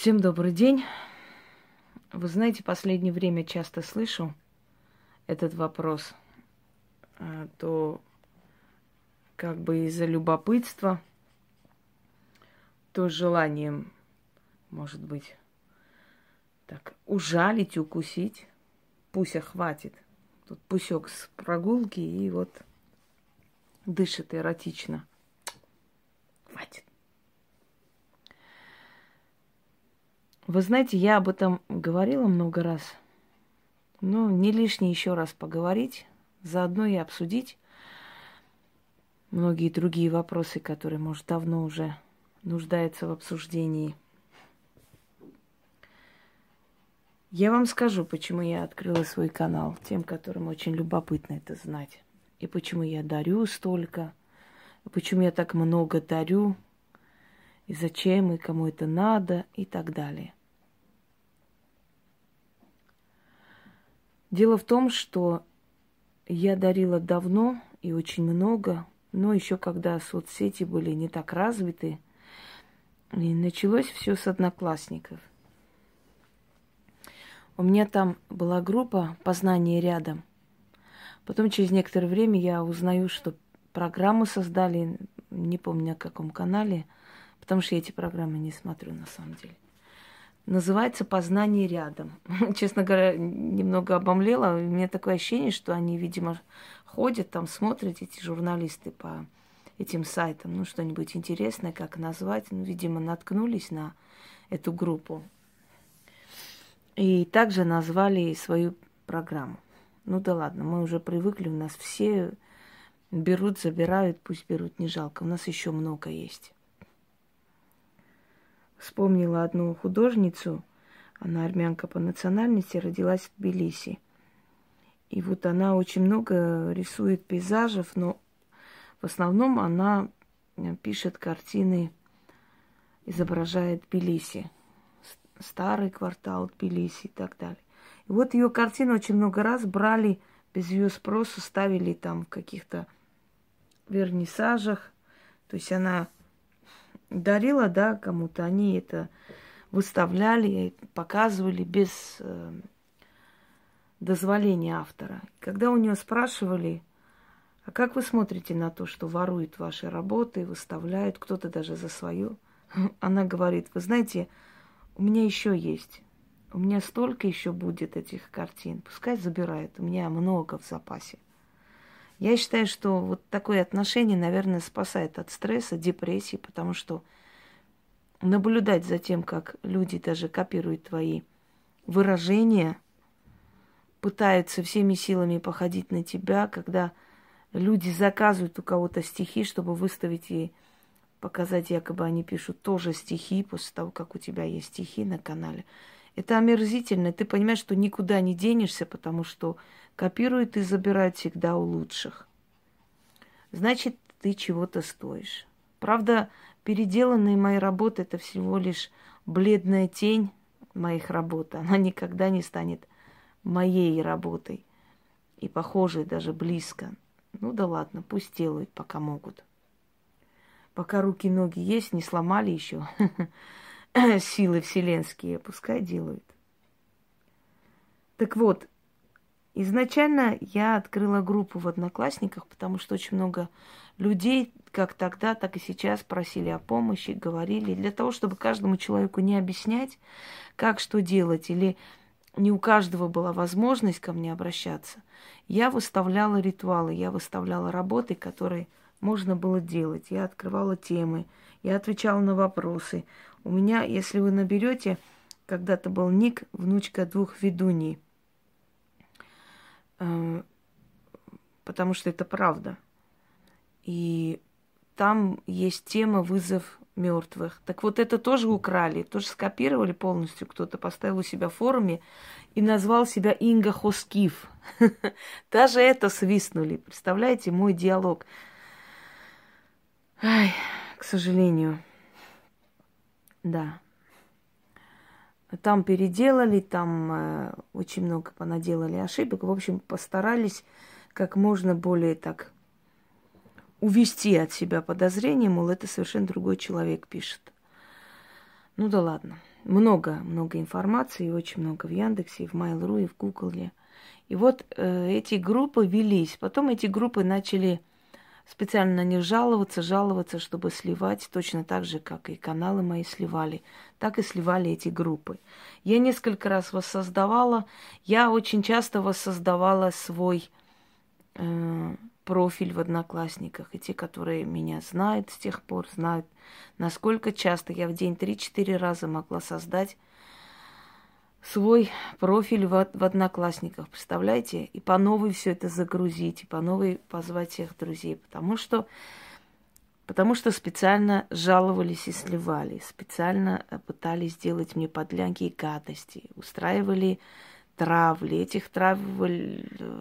Всем добрый день. Вы знаете, последнее время часто слышу этот вопрос. А, то как бы из-за любопытства, то желанием, может быть, так, ужалить, укусить. Пуся хватит. Тут пусек с прогулки и вот дышит эротично. Хватит. Вы знаете, я об этом говорила много раз. Но не лишне еще раз поговорить, заодно и обсудить многие другие вопросы, которые, может, давно уже нуждаются в обсуждении. Я вам скажу, почему я открыла свой канал, тем, которым очень любопытно это знать. И почему я дарю столько, и почему я так много дарю, и зачем, и кому это надо, и так далее. Дело в том, что я дарила давно и очень много, но еще когда соцсети были не так развиты, и началось все с одноклассников. У меня там была группа «Познание рядом». Потом через некоторое время я узнаю, что программу создали, не помню на каком канале, потому что я эти программы не смотрю на самом деле называется «Познание рядом». Честно говоря, немного обомлела. У меня такое ощущение, что они, видимо, ходят там, смотрят эти журналисты по этим сайтам, ну, что-нибудь интересное, как назвать. Ну, видимо, наткнулись на эту группу. И также назвали свою программу. Ну да ладно, мы уже привыкли, у нас все берут, забирают, пусть берут, не жалко. У нас еще много есть вспомнила одну художницу, она армянка по национальности, родилась в Тбилиси. И вот она очень много рисует пейзажев, но в основном она э, пишет картины, изображает Тбилиси, старый квартал Тбилиси и так далее. И вот ее картины очень много раз брали без ее спроса, ставили там в каких-то вернисажах. То есть она дарила, да, кому-то, они это выставляли, показывали без э, дозволения автора. Когда у нее спрашивали, а как вы смотрите на то, что воруют ваши работы, выставляют, кто-то даже за свою, она говорит, вы знаете, у меня еще есть, у меня столько еще будет этих картин, пускай забирают, у меня много в запасе. Я считаю, что вот такое отношение, наверное, спасает от стресса, депрессии, потому что наблюдать за тем, как люди даже копируют твои выражения, пытаются всеми силами походить на тебя, когда люди заказывают у кого-то стихи, чтобы выставить и показать, якобы они пишут тоже стихи после того, как у тебя есть стихи на канале. Это омерзительно. Ты понимаешь, что никуда не денешься, потому что копируют и забирают всегда у лучших. Значит, ты чего-то стоишь. Правда, переделанные мои работы это всего лишь бледная тень моих работ. Она никогда не станет моей работой и похожей даже близко. Ну да ладно, пусть делают, пока могут. Пока руки и ноги есть, не сломали еще. силы вселенские, пускай делают. Так вот, изначально я открыла группу в Одноклассниках, потому что очень много людей, как тогда, так и сейчас, просили о помощи, говорили, для того, чтобы каждому человеку не объяснять, как что делать, или не у каждого была возможность ко мне обращаться. Я выставляла ритуалы, я выставляла работы, которые можно было делать. Я открывала темы, я отвечала на вопросы. У меня, если вы наберете, когда-то был ник внучка двух ведуней. Э, потому что это правда. И там есть тема вызов мертвых. Так вот это тоже украли, тоже скопировали полностью. Кто-то поставил у себя в форуме и назвал себя Инга Хоскив. Даже это свистнули. Представляете, мой диалог. Ай, к сожалению. Да. Там переделали, там э, очень много понаделали ошибок. В общем, постарались как можно более так увести от себя подозрение, мол, это совершенно другой человек пишет. Ну да ладно. Много, много информации, очень много в Яндексе, и в Mail.ru, и в Гугле. И вот э, эти группы велись. Потом эти группы начали специально на них жаловаться, жаловаться, чтобы сливать, точно так же, как и каналы мои сливали, так и сливали эти группы. Я несколько раз воссоздавала, я очень часто воссоздавала свой э, профиль в Одноклассниках. И те, которые меня знают с тех пор, знают, насколько часто я в день 3-4 раза могла создать свой профиль в, в Одноклассниках, представляете? И по новой все это загрузить, и по новой позвать всех друзей, потому что, потому что специально жаловались и сливали, специально э, пытались сделать мне подлянки и гадости, устраивали травли. Этих травл,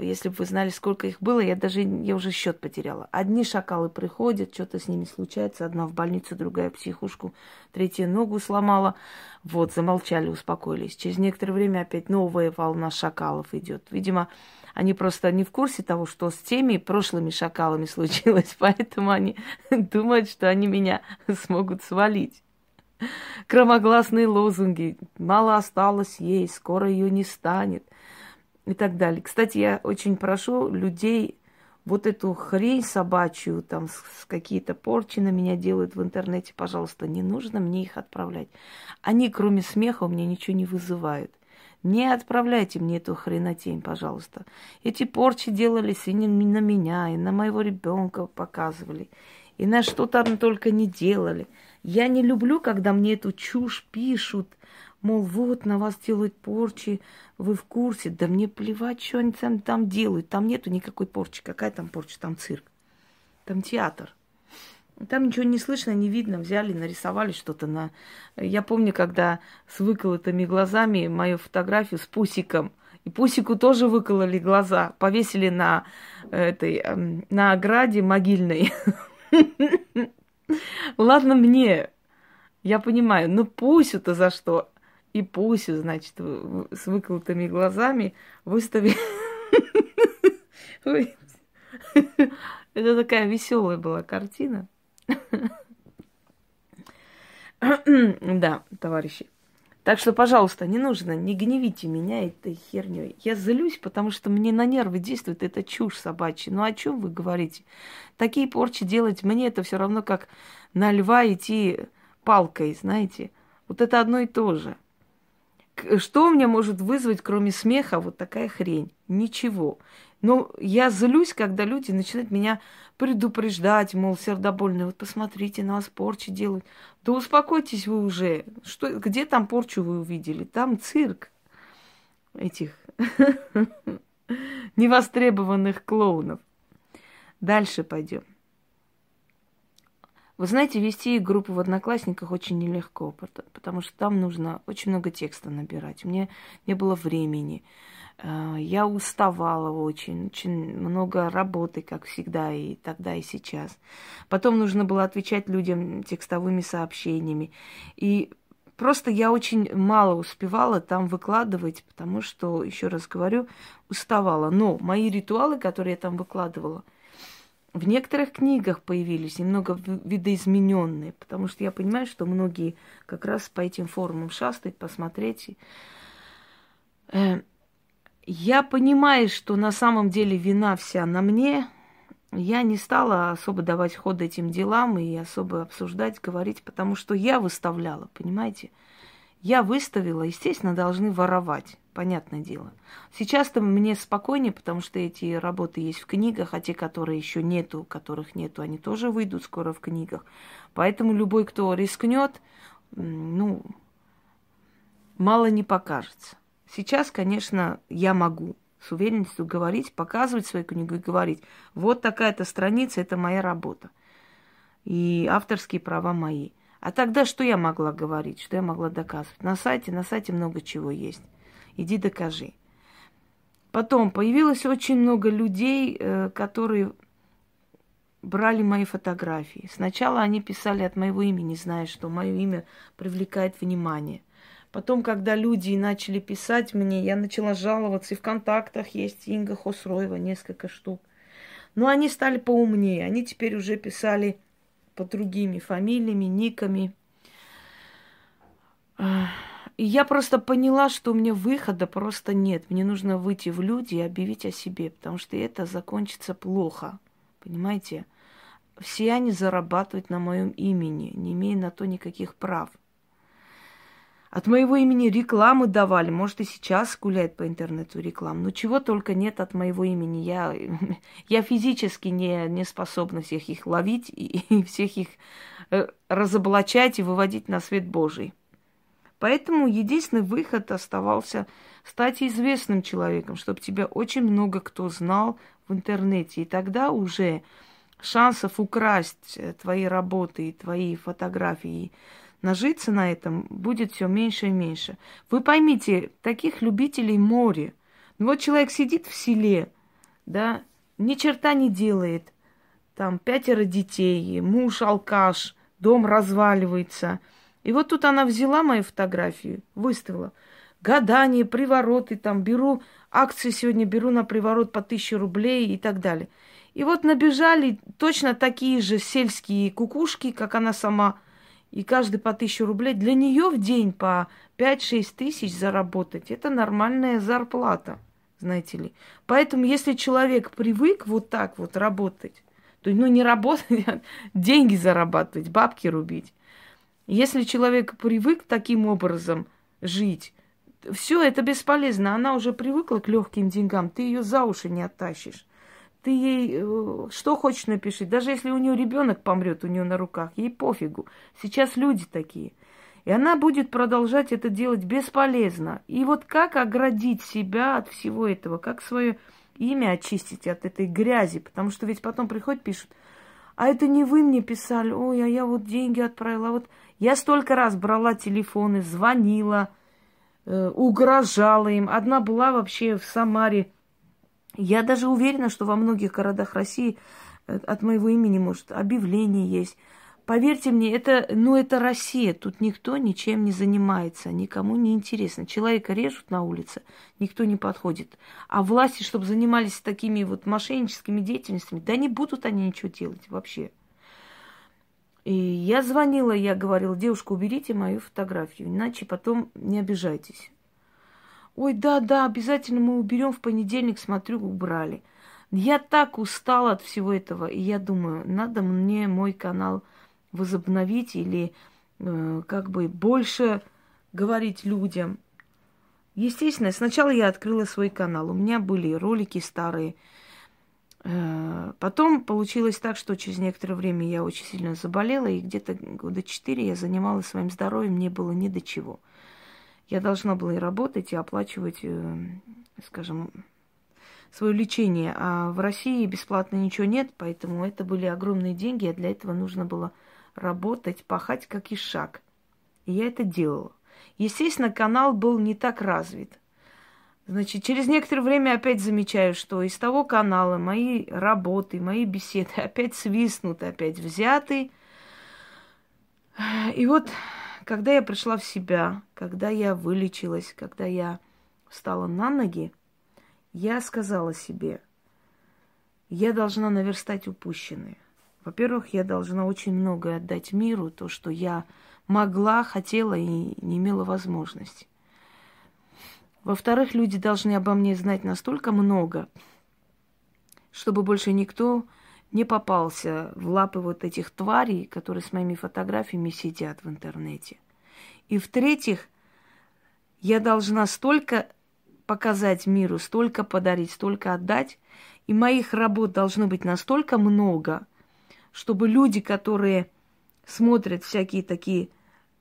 если бы вы знали, сколько их было, я даже, я уже счет потеряла. Одни шакалы приходят, что-то с ними случается. Одна в больницу, другая в психушку, третья ногу сломала. Вот, замолчали, успокоились. Через некоторое время опять новая волна шакалов идет. Видимо, они просто не в курсе того, что с теми прошлыми шакалами случилось, поэтому они думают, что они меня смогут свалить громогласные лозунги. Мало осталось ей, скоро ее не станет. И так далее. Кстати, я очень прошу людей вот эту хрень собачью, там, какие-то порчи на меня делают в интернете, пожалуйста, не нужно мне их отправлять. Они, кроме смеха, у меня ничего не вызывают. Не отправляйте мне эту хренотень, пожалуйста. Эти порчи делались и на меня, и на моего ребенка показывали, и на что там только не делали. Я не люблю, когда мне эту чушь пишут, мол, вот на вас делают порчи, вы в курсе. Да мне плевать, что они там, там делают. Там нету никакой порчи. Какая там порча? Там цирк. Там театр. Там ничего не слышно, не видно. Взяли, нарисовали что-то на... Я помню, когда с выколотыми глазами мою фотографию с Пусиком. И Пусику тоже выкололи глаза. Повесили на этой, эм, на ограде могильной. Ладно мне, я понимаю, но Пусю-то за что? И Пусю, значит, с выколотыми глазами выставили. Это такая веселая была картина. Да, товарищи. Так что, пожалуйста, не нужно, не гневите меня этой херней. Я злюсь, потому что мне на нервы действует эта чушь собачья. Ну о чем вы говорите? Такие порчи делать мне это все равно, как на льва идти палкой, знаете. Вот это одно и то же. Что у меня может вызвать, кроме смеха, вот такая хрень? Ничего. Но я злюсь, когда люди начинают меня предупреждать, мол, сердобольные, вот посмотрите, на вас порчи делают. Да успокойтесь вы уже. Что, где там порчу вы увидели? Там цирк этих невостребованных клоунов. Дальше пойдем. Вы знаете, вести группу в Одноклассниках очень нелегко, потому что там нужно очень много текста набирать. Мне не было времени. Э, я уставала очень, очень много работы, как всегда, и тогда, и сейчас. Потом нужно было отвечать людям текстовыми сообщениями. И просто я очень мало успевала там выкладывать, потому что, еще раз говорю, уставала. Но мои ритуалы, которые я там выкладывала, в некоторых книгах появились немного видоизмененные, потому что я понимаю, что многие как раз по этим форумам шастают, посмотреть. Я понимаю, что на самом деле вина вся на мне. Я не стала особо давать ход этим делам и особо обсуждать, говорить, потому что я выставляла, понимаете? Я выставила, естественно, должны воровать, понятное дело. Сейчас-то мне спокойнее, потому что эти работы есть в книгах, а те, которые еще нету, которых нету, они тоже выйдут скоро в книгах. Поэтому любой, кто рискнет, ну, мало не покажется. Сейчас, конечно, я могу с уверенностью говорить, показывать свою книгу и говорить, вот такая-то страница, это моя работа. И авторские права мои. А тогда что я могла говорить, что я могла доказывать? На сайте, на сайте много чего есть. Иди докажи. Потом появилось очень много людей, э, которые брали мои фотографии. Сначала они писали от моего имени, зная, что мое имя привлекает внимание. Потом, когда люди начали писать мне, я начала жаловаться. И в контактах есть Инга Хосроева, несколько штук. Но они стали поумнее. Они теперь уже писали под другими фамилиями, никами. И я просто поняла, что у меня выхода просто нет. Мне нужно выйти в люди и объявить о себе, потому что это закончится плохо. Понимаете? Все они зарабатывают на моем имени, не имея на то никаких прав. От моего имени рекламы давали. Может, и сейчас гуляет по интернету реклама. Но чего только нет от моего имени. Я, я физически не, не способна всех их ловить и, и всех их э, разоблачать и выводить на свет Божий. Поэтому единственный выход оставался стать известным человеком, чтобы тебя очень много кто знал в интернете. И тогда уже шансов украсть э, твои работы твои фотографии нажиться на этом будет все меньше и меньше. Вы поймите, таких любителей море. Ну вот человек сидит в селе, да, ни черта не делает, там пятеро детей, муж алкаш, дом разваливается. И вот тут она взяла мою фотографию, выставила. Гадание, привороты, там беру акции сегодня, беру на приворот по тысяче рублей и так далее. И вот набежали точно такие же сельские кукушки, как она сама – и каждый по тысячу рублей, для нее в день по 5-6 тысяч заработать, это нормальная зарплата, знаете ли. Поэтому, если человек привык вот так вот работать, то ну не работать, а деньги зарабатывать, бабки рубить. Если человек привык таким образом жить, все это бесполезно. Она уже привыкла к легким деньгам, ты ее за уши не оттащишь. Ты ей э, что хочешь напиши. Даже если у нее ребенок помрет у нее на руках, ей пофигу. Сейчас люди такие. И она будет продолжать это делать бесполезно. И вот как оградить себя от всего этого, как свое имя очистить от этой грязи, потому что ведь потом приходят, пишут, а это не вы мне писали, ой, а я вот деньги отправила, вот я столько раз брала телефоны, звонила, э, угрожала им. Одна была вообще в Самаре, я даже уверена, что во многих городах России э, от моего имени, может, объявление есть. Поверьте мне, это, ну, это Россия. Тут никто ничем не занимается, никому не интересно. Человека режут на улице, никто не подходит. А власти, чтобы занимались такими вот мошенническими деятельностями, да не будут они ничего делать вообще. И я звонила, я говорила, девушка, уберите мою фотографию, иначе потом не обижайтесь. Ой, да, да, обязательно мы уберем в понедельник, смотрю, убрали. Я так устала от всего этого, и я думаю, надо мне мой канал возобновить или э, как бы больше говорить людям. Естественно, сначала я открыла свой канал, у меня были ролики старые. Э, потом получилось так, что через некоторое время я очень сильно заболела, и где-то года четыре я занималась своим здоровьем, мне было ни до чего. Я должна была и работать, и оплачивать, э, скажем, свое лечение. А в России бесплатно ничего нет, поэтому это были огромные деньги, а для этого нужно было работать, пахать как и шаг. И я это делала. Естественно, канал был не так развит. Значит, через некоторое время опять замечаю, что из того канала мои работы, мои беседы опять свистнут, опять взяты. И вот когда я пришла в себя, когда я вылечилась, когда я встала на ноги, я сказала себе, я должна наверстать упущенное. Во-первых, я должна очень многое отдать миру, то, что я могла, хотела и не имела возможности. Во-вторых, люди должны обо мне знать настолько много, чтобы больше никто не попался в лапы вот этих тварей, которые с моими фотографиями сидят в интернете. И в-третьих, я должна столько показать миру, столько подарить, столько отдать, и моих работ должно быть настолько много, чтобы люди, которые смотрят всякие такие,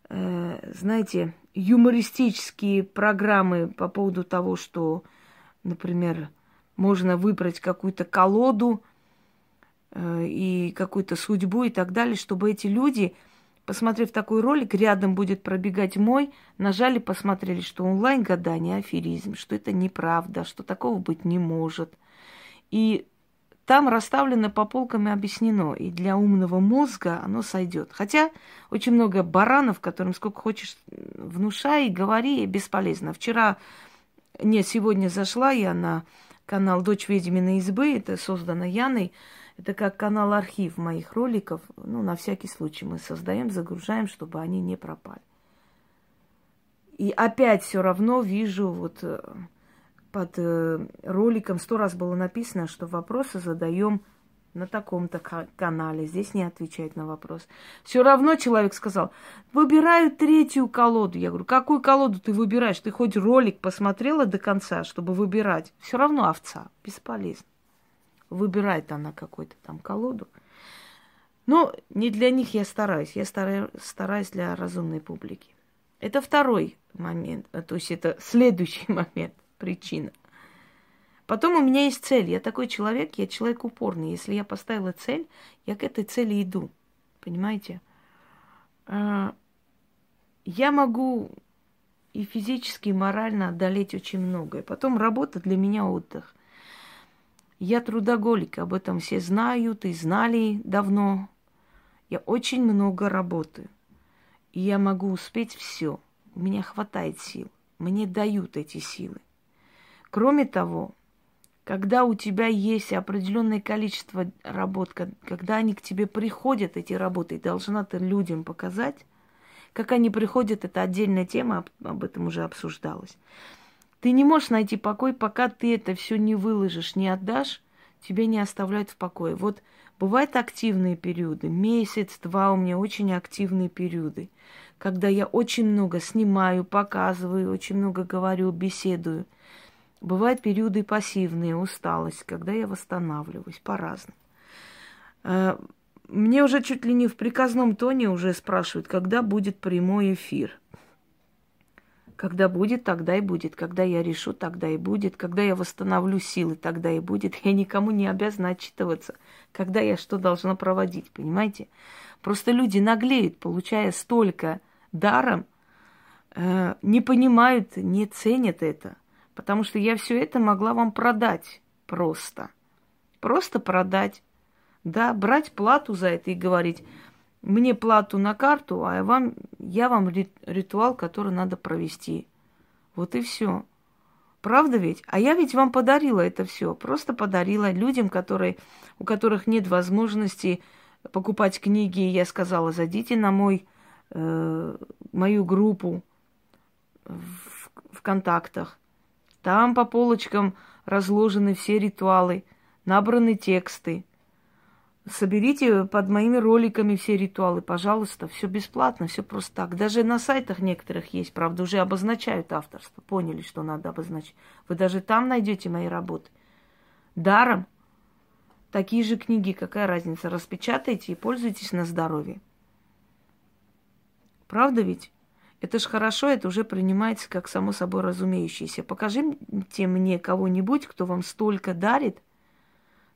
э, знаете, юмористические программы по поводу того, что, например, можно выбрать какую-то колоду, и какую-то судьбу и так далее, чтобы эти люди, посмотрев такой ролик, рядом будет пробегать мой, нажали, посмотрели, что онлайн-гадание аферизм, что это неправда, что такого быть не может. И там расставлено по полкам и объяснено, и для умного мозга оно сойдет. Хотя очень много баранов, которым сколько хочешь внушай и говори, и бесполезно. Вчера, нет, сегодня зашла я на канал «Дочь ведьминой избы», это создано Яной, это как канал архив моих роликов. Ну, на всякий случай мы создаем, загружаем, чтобы они не пропали. И опять все равно вижу вот э, под э, роликом сто раз было написано, что вопросы задаем на таком-то канале. Здесь не отвечает на вопрос. Все равно человек сказал, выбираю третью колоду. Я говорю, какую колоду ты выбираешь? Ты хоть ролик посмотрела до конца, чтобы выбирать? Все равно овца, бесполезно. Выбирает она какую-то там колоду. Но не для них я стараюсь. Я стараюсь для разумной публики. Это второй момент, э, то есть это следующий момент, причина. Потом у меня есть цель. Я такой человек, я человек упорный. Если я поставила цель, я к этой цели иду. Понимаете? А, я могу и физически, и морально одолеть очень многое. Потом работа для меня отдых. Я трудоголик, об этом все знают и знали давно. Я очень много работаю. И я могу успеть все. У меня хватает сил. Мне дают эти силы. Кроме того, когда у тебя есть определенное количество работ, когда они к тебе приходят, эти работы, и должна ты людям показать, как они приходят, это отдельная тема, об этом уже обсуждалось. Ты не можешь найти покой, пока ты это все не выложишь, не отдашь, тебе не оставляют в покое. Вот бывают активные периоды, месяц, два у меня очень активные периоды, когда я очень много снимаю, показываю, очень много говорю, беседую. Бывают периоды пассивные, усталость, когда я восстанавливаюсь по-разному. Э, мне уже чуть ли не в приказном тоне уже спрашивают, когда будет прямой эфир – когда будет, тогда и будет. Когда я решу, тогда и будет. Когда я восстановлю силы, тогда и будет. Я никому не обязана отчитываться, когда я что должна проводить, понимаете? Просто люди наглеют, получая столько даром, э, не понимают, не ценят это. Потому что я все это могла вам продать просто. Просто продать. Да, брать плату за это и говорить, мне плату на карту, а вам, я вам ритуал, который надо провести. Вот и все. Правда ведь? А я ведь вам подарила это все. Просто подарила людям, которые, у которых нет возможности покупать книги. Я сказала, зайдите на мой, э, мою группу в, в контактах. Там по полочкам разложены все ритуалы, набраны тексты. Соберите под моими роликами все ритуалы, пожалуйста. Все бесплатно, все просто так. Даже на сайтах некоторых есть, правда, уже обозначают авторство. Поняли, что надо обозначить. Вы даже там найдете мои работы. Даром. Такие же книги, какая разница. Распечатайте и пользуйтесь на здоровье. Правда ведь? Это ж хорошо, это уже принимается как само собой разумеющееся. Покажите мне кого-нибудь, кто вам столько дарит,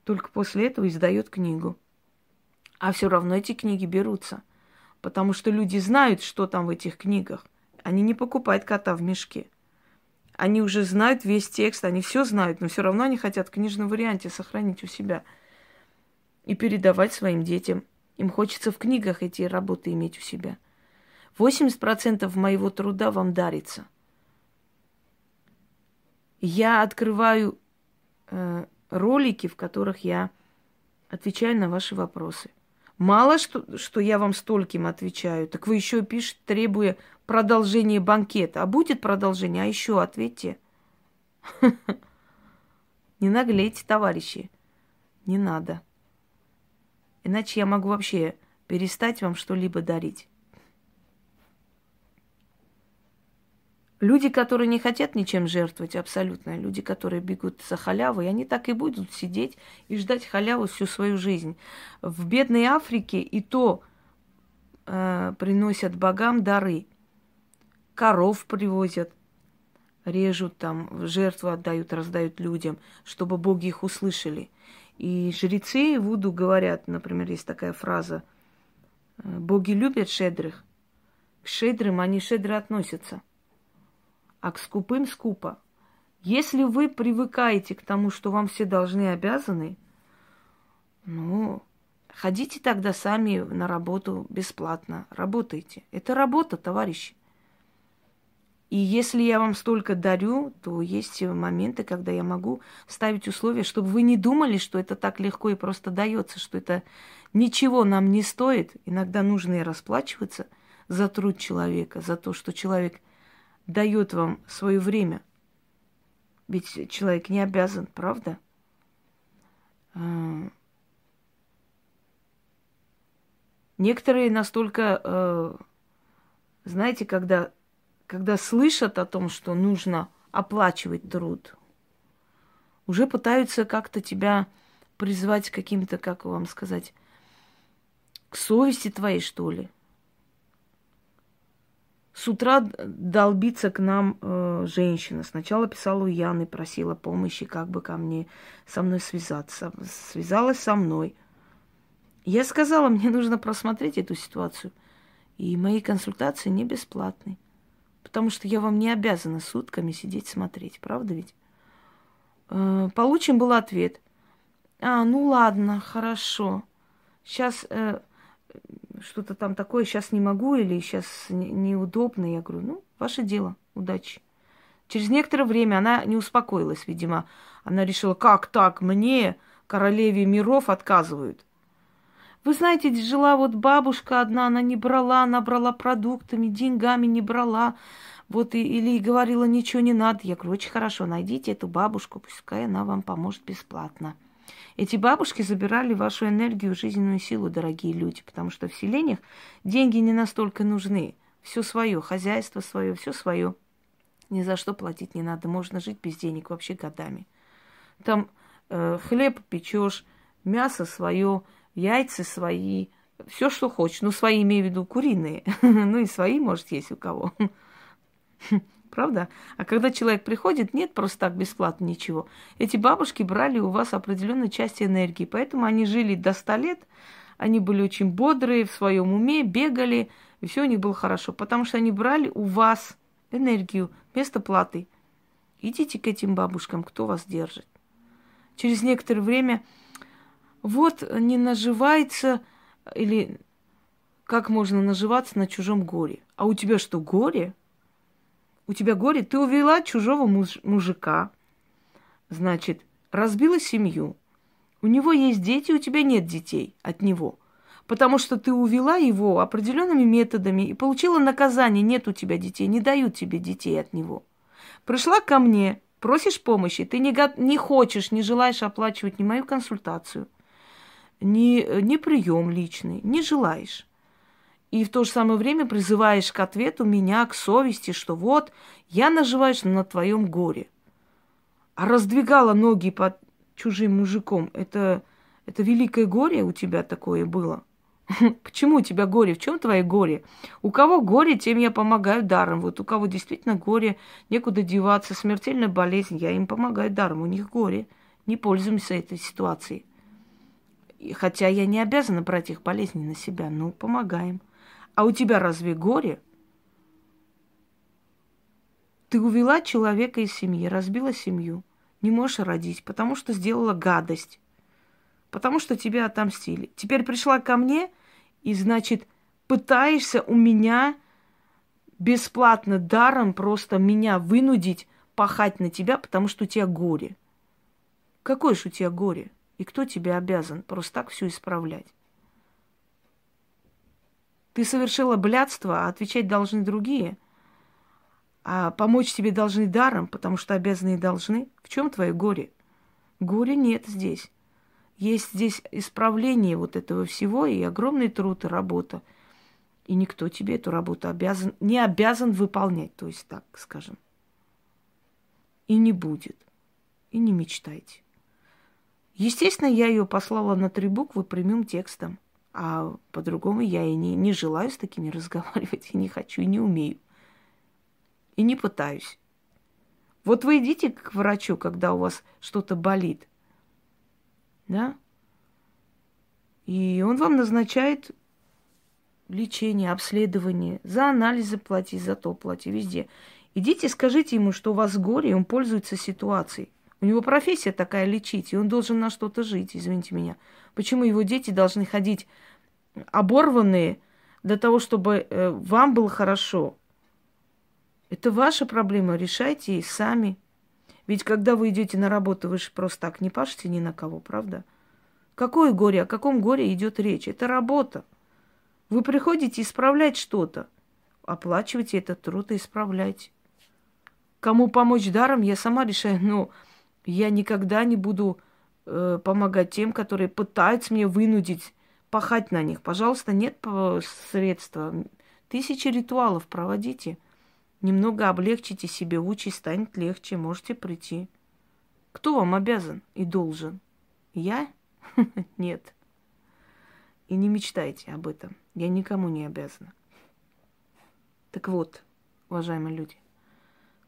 только после этого издает книгу. А все равно эти книги берутся. Потому что люди знают, что там в этих книгах. Они не покупают кота в мешке. Они уже знают весь текст, они все знают, но все равно они хотят в книжном варианте сохранить у себя и передавать своим детям. Им хочется в книгах эти работы иметь у себя. 80% моего труда вам дарится. Я открываю э, ролики, в которых я отвечаю на ваши вопросы – Мало что, что я вам стольким отвечаю, так вы еще пишете, требуя продолжения банкета. А будет продолжение, а еще ответьте. Не наглейте, товарищи. Не надо. Иначе я могу вообще перестать вам что-либо дарить. Люди, которые не хотят ничем жертвовать, абсолютно, люди, которые бегут за халявой, они так и будут сидеть и ждать халяву всю свою жизнь. В бедной Африке и то э, приносят богам дары. Коров привозят, режут там, жертву отдают, раздают людям, чтобы боги их услышали. И жрецы Вуду говорят, например, есть такая фраза, «Э, боги любят шедрых, к шедрым они шедро относятся – а к скупым скупо. Если вы привыкаете к тому, что вам все должны обязаны, ну, ходите тогда сами на работу бесплатно, работайте. Это работа, товарищи. И если я вам столько дарю, то есть моменты, когда я могу ставить условия, чтобы вы не думали, что это так легко и просто дается, что это ничего нам не стоит. Иногда нужно и расплачиваться за труд человека, за то, что человек – дает вам свое время. Ведь человек не обязан, правда? А, некоторые настолько, э, знаете, когда, когда слышат о том, что нужно оплачивать труд, уже пытаются как-то тебя призвать каким-то, как вам сказать, к совести твоей, что ли. С утра долбится к нам э, женщина. Сначала писала у Яны, просила помощи, как бы ко мне, со мной связаться. Связалась со мной. Я сказала, мне нужно просмотреть эту ситуацию. И мои консультации не бесплатные. Потому что я вам не обязана сутками сидеть смотреть, правда ведь? Э, получен был ответ. А, ну ладно, хорошо. Сейчас э, что-то там такое, сейчас не могу или сейчас не, неудобно. Я говорю, ну, ваше дело, удачи. Через некоторое время она не успокоилась, видимо. Она решила, как так, мне, королеве миров, отказывают. Вы знаете, жила вот бабушка одна, она не брала, она брала продуктами, деньгами не брала. Вот и, или говорила, ничего не надо. Я говорю, очень хорошо, найдите эту бабушку, пускай она вам поможет бесплатно. Эти бабушки забирали вашу энергию, жизненную силу, дорогие люди, потому что в селениях деньги не настолько нужны. Все свое, хозяйство свое, все свое. Ни за что платить не надо. Можно жить без денег вообще годами. Там э, хлеб печешь, мясо свое, яйца свои, все, что хочешь. Ну, свои имею в виду куриные. ну и свои, может, есть у кого. Правда? А когда человек приходит, нет просто так бесплатно ничего. Эти бабушки брали у вас определенную часть энергии, поэтому они жили до 100 лет, они были очень бодрые, в своем уме, бегали, и все у них было хорошо, потому что они брали у вас энергию вместо платы. Идите к этим бабушкам, кто вас держит. Через некоторое время вот не наживается или как можно наживаться на чужом горе. А у тебя что, горе? У тебя горе, ты увела чужого муж, мужика, значит, разбила семью. У него есть дети, у тебя нет детей от него. Потому что ты увела его определенными методами и получила наказание, нет у тебя детей, не дают тебе детей от него. Пришла ко мне, просишь помощи, ты не, не хочешь, не желаешь оплачивать ни мою консультацию, ни, ни прием личный, не желаешь и в то же самое время призываешь к ответу меня, к совести, что вот, я наживаюсь на твоем горе. А раздвигала ноги под чужим мужиком, это, это великое горе у тебя такое было. Почему у тебя горе? В чем твое горе? У кого горе, тем я помогаю даром. Вот у кого действительно горе, некуда деваться, смертельная болезнь, я им помогаю даром. У них горе. Не пользуемся этой ситуацией. Хотя я не обязана брать их болезни на себя, но помогаем. А у тебя разве горе? Ты увела человека из семьи, разбила семью. Не можешь родить, потому что сделала гадость. Потому что тебя отомстили. Теперь пришла ко мне и, значит, пытаешься у меня бесплатно, даром просто меня вынудить пахать на тебя, потому что у тебя горе. Какое же у тебя горе? И кто тебе обязан просто так все исправлять? Ты совершила блядство, а отвечать должны другие. А помочь тебе должны даром, потому что обязаны и должны. В чем твое горе? Горе нет здесь. Есть здесь исправление вот этого всего и огромный труд и работа. И никто тебе эту работу обязан, не обязан выполнять, то есть так скажем. И не будет. И не мечтайте. Естественно, я ее послала на три буквы прямым текстом. А по-другому я и не, не желаю с такими разговаривать, и не хочу, и не умею. И не пытаюсь. Вот вы идите к врачу, когда у вас что-то болит, да? И он вам назначает лечение, обследование, за анализы плати, за то плати, везде. Идите, скажите ему, что у вас горе, и он пользуется ситуацией. У него профессия такая лечить, и он должен на что-то жить, извините меня. Почему его дети должны ходить оборванные для того, чтобы э, вам было хорошо? Это ваша проблема, решайте и сами. Ведь когда вы идете на работу, вы же просто так не пашете ни на кого, правда? Какое горе, о каком горе идет речь? Это работа. Вы приходите исправлять что-то. Оплачивайте этот труд и исправляйте. Кому помочь даром, я сама решаю, но я никогда не буду э, помогать тем, которые пытаются меня вынудить пахать на них. Пожалуйста, нет средства. Тысячи ритуалов проводите. Немного облегчите себе участь, станет легче, можете прийти. Кто вам обязан и должен? Я? Нет. И не мечтайте об этом. Я никому не обязана. Так вот, уважаемые люди,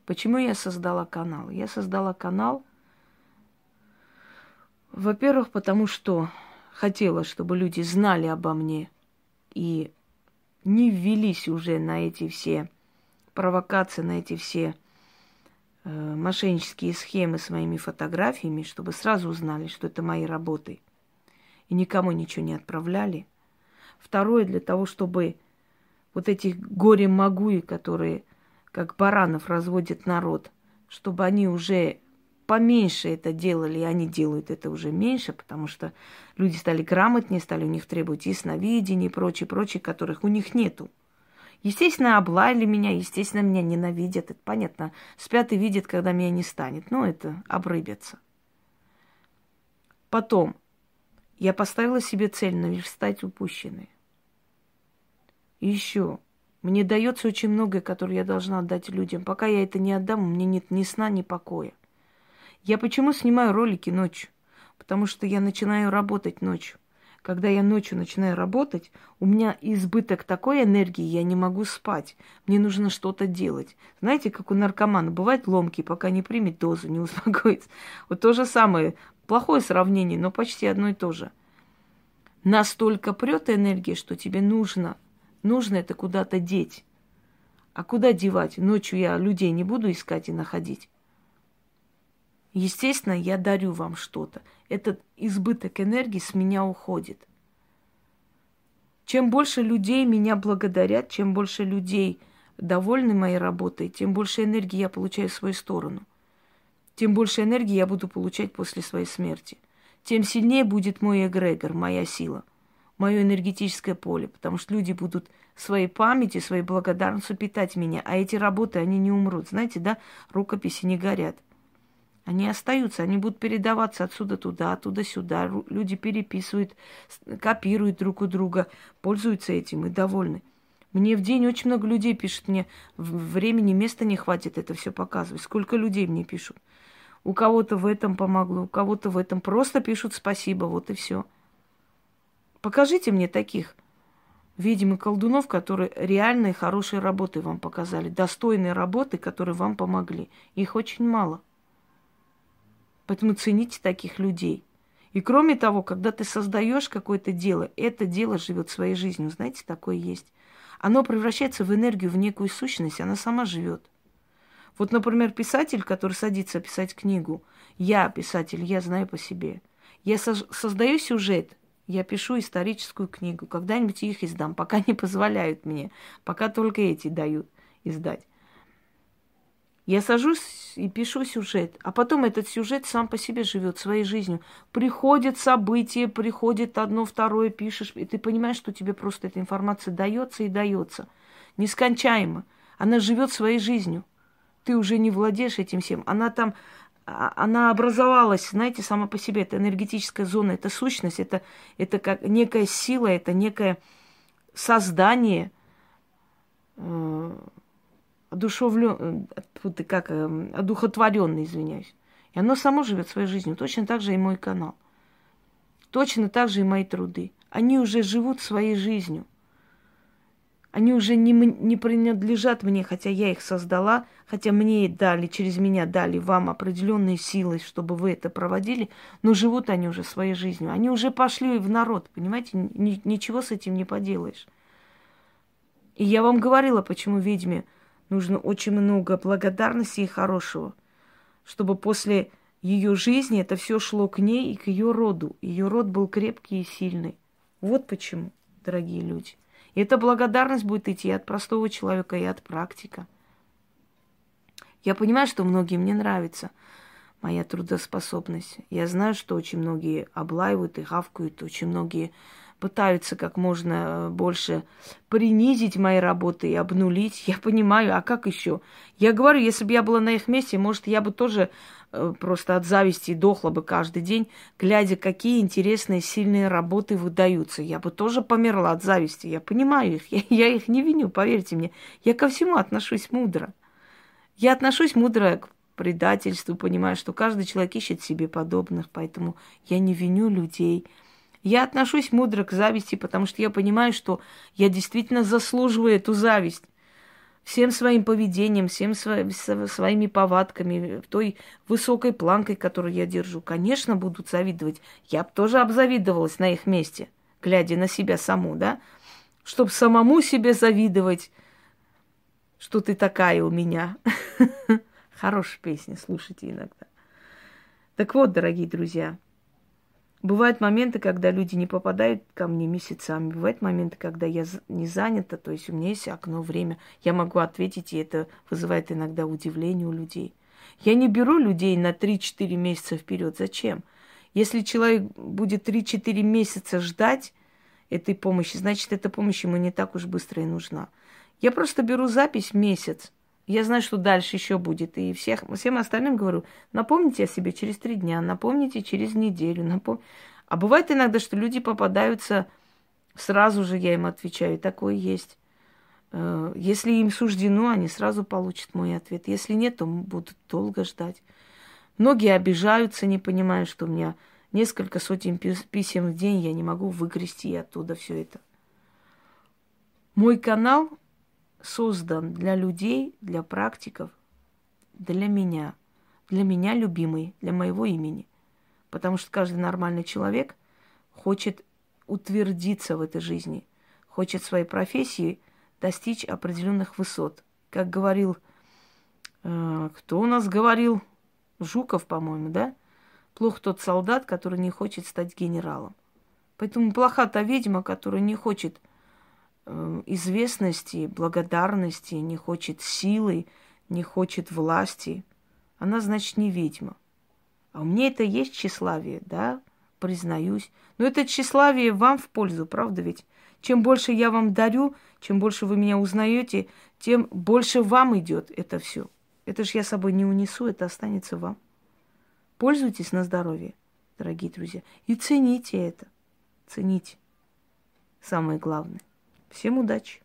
почему я создала канал? Я создала канал, во-первых, потому что хотела, чтобы люди знали обо мне и не ввелись уже на эти все провокации, на эти все э, мошеннические схемы с моими фотографиями, чтобы сразу узнали, что это мои работы. И никому ничего не отправляли. Второе, для того, чтобы вот этих горе-магуи, которые как баранов разводят народ, чтобы они уже поменьше это делали, и они делают это уже меньше, потому что люди стали грамотнее, стали у них требовать ясновидения и прочее, прочее, которых у них нету. Естественно, облаяли меня, естественно, меня ненавидят. Это понятно. Спят и видят, когда меня не станет. Но это обрыбятся. Потом я поставила себе цель наверстать упущенные. И еще мне дается очень многое, которое я должна отдать людям. Пока я это не отдам, у меня нет ни сна, ни покоя. Я почему снимаю ролики ночью? Потому что я начинаю работать ночью. Когда я ночью начинаю работать, у меня избыток такой энергии, я не могу спать. Мне нужно что-то делать. Знаете, как у наркомана, бывает ломки, пока не примет дозу, не успокоится. Вот то же самое. Плохое сравнение, но почти одно и то же. Настолько прет энергия, что тебе нужно, нужно это куда-то деть. А куда девать? Ночью я людей не буду искать и находить. Естественно, я дарю вам что-то. Этот избыток энергии с меня уходит. Чем больше людей меня благодарят, чем больше людей довольны моей работой, тем больше энергии я получаю в свою сторону. Тем больше энергии я буду получать после своей смерти. Тем сильнее будет мой эгрегор, моя сила, мое энергетическое поле, потому что люди будут своей памяти, своей благодарностью питать меня, а эти работы, они не умрут. Знаете, да, рукописи не горят. Они остаются, они будут передаваться отсюда туда, оттуда сюда. Люди переписывают, копируют друг у друга, пользуются этим и довольны. Мне в день очень много людей пишут, мне времени, места не хватит это все показывать. Сколько людей мне пишут. У кого-то в этом помогло, у кого-то в этом просто пишут спасибо, вот и все. Покажите мне таких ведьм и колдунов, которые реальные хорошие работы вам показали, достойные работы, которые вам помогли. Их очень мало. Поэтому цените таких людей. И кроме того, когда ты создаешь какое-то дело, это дело живет своей жизнью. Знаете, такое есть. Оно превращается в энергию, в некую сущность, она сама живет. Вот, например, писатель, который садится писать книгу. Я писатель, я знаю по себе. Я со- создаю сюжет, я пишу историческую книгу. Когда-нибудь их издам, пока не позволяют мне, пока только эти дают издать. Я сажусь и пишу сюжет, а потом этот сюжет сам по себе живет своей жизнью. Приходит событие, приходит одно, второе, пишешь, и ты понимаешь, что тебе просто эта информация дается и дается. Нескончаемо. Она живет своей жизнью. Ты уже не владеешь этим всем. Она там, а, она образовалась, знаете, сама по себе. Это энергетическая зона, это сущность, это, это как некая сила, это некое создание, э, одушевлен, ты как, эм, одухотворенный, извиняюсь. И оно само живет своей жизнью. Точно так же и мой канал. Точно так же и мои труды. Они уже живут своей жизнью. Они уже не, не принадлежат мне, хотя я их создала, хотя мне дали, через меня дали вам определенные силы, чтобы вы это проводили, но живут они уже своей жизнью. Они уже пошли в народ, понимаете? Ни, ничего с этим не поделаешь. И я вам говорила, почему ведьме нужно очень много благодарности и хорошего, чтобы после ее жизни это все шло к ней и к ее роду. Ее род был крепкий и сильный. Вот почему, дорогие люди. И эта благодарность будет идти от простого человека, и от практика. Я понимаю, что многим не нравится моя трудоспособность. Я знаю, что очень многие облаивают и хавкают, очень многие пытаются как можно больше принизить мои работы и обнулить. Я понимаю, а как еще? Я говорю, если бы я была на их месте, может, я бы тоже э, просто от зависти дохла бы каждый день, глядя, какие интересные, сильные работы выдаются. Я бы тоже померла от зависти. Я понимаю их, я, я их не виню, поверьте мне. Я ко всему отношусь мудро. Я отношусь мудро к предательству, понимаю, что каждый человек ищет себе подобных, поэтому я не виню людей. Я отношусь мудро к зависти, потому что я понимаю, что я действительно заслуживаю эту зависть. Всем своим поведением, всем сво- своими повадками, той высокой планкой, которую я держу. Конечно, будут завидовать. Я бы тоже обзавидовалась на их месте, глядя на себя саму, да? Чтобы самому себе завидовать, что ты такая у меня. Хорошая песня, слушайте иногда. Так вот, дорогие друзья, бывают моменты, когда люди не попадают ко мне месяцами. Бывают моменты, когда я не занята, то есть у меня есть окно, время. Я могу ответить, и это вызывает иногда удивление у людей. Я не беру людей на 3-4 месяца вперед. Зачем? Если человек будет 3-4 месяца ждать этой помощи, значит, эта помощь ему не так уж быстро и нужна. Я просто беру запись месяц, я знаю, что дальше еще будет. И всех, всем остальным говорю, напомните о себе через три дня, напомните через неделю. Напом... А бывает иногда, что люди попадаются, сразу же я им отвечаю, такое есть. Э, если им суждено, они сразу получат мой ответ. Если нет, то будут долго ждать. Многие обижаются, не понимая, что у меня несколько сотен писем в день, я не могу выгрести оттуда все это. Мой канал создан для людей, для практиков, для меня, для меня любимый, для моего имени. Потому что каждый нормальный человек хочет утвердиться в этой жизни, хочет своей профессии достичь определенных высот. Как говорил, э, кто у нас говорил? Жуков, по-моему, да? Плох тот солдат, который не хочет стать генералом. Поэтому плоха та ведьма, которая не хочет известности, благодарности, не хочет силы, не хочет власти, она, значит, не ведьма. А у меня это есть тщеславие, да, признаюсь. Но это тщеславие вам в пользу, правда ведь? Чем больше я вам дарю, чем больше вы меня узнаете, тем больше вам идет это все. Это же я с собой не унесу, это останется вам. Пользуйтесь на здоровье, дорогие друзья, и цените это. Цените. Самое главное. Всем удачи!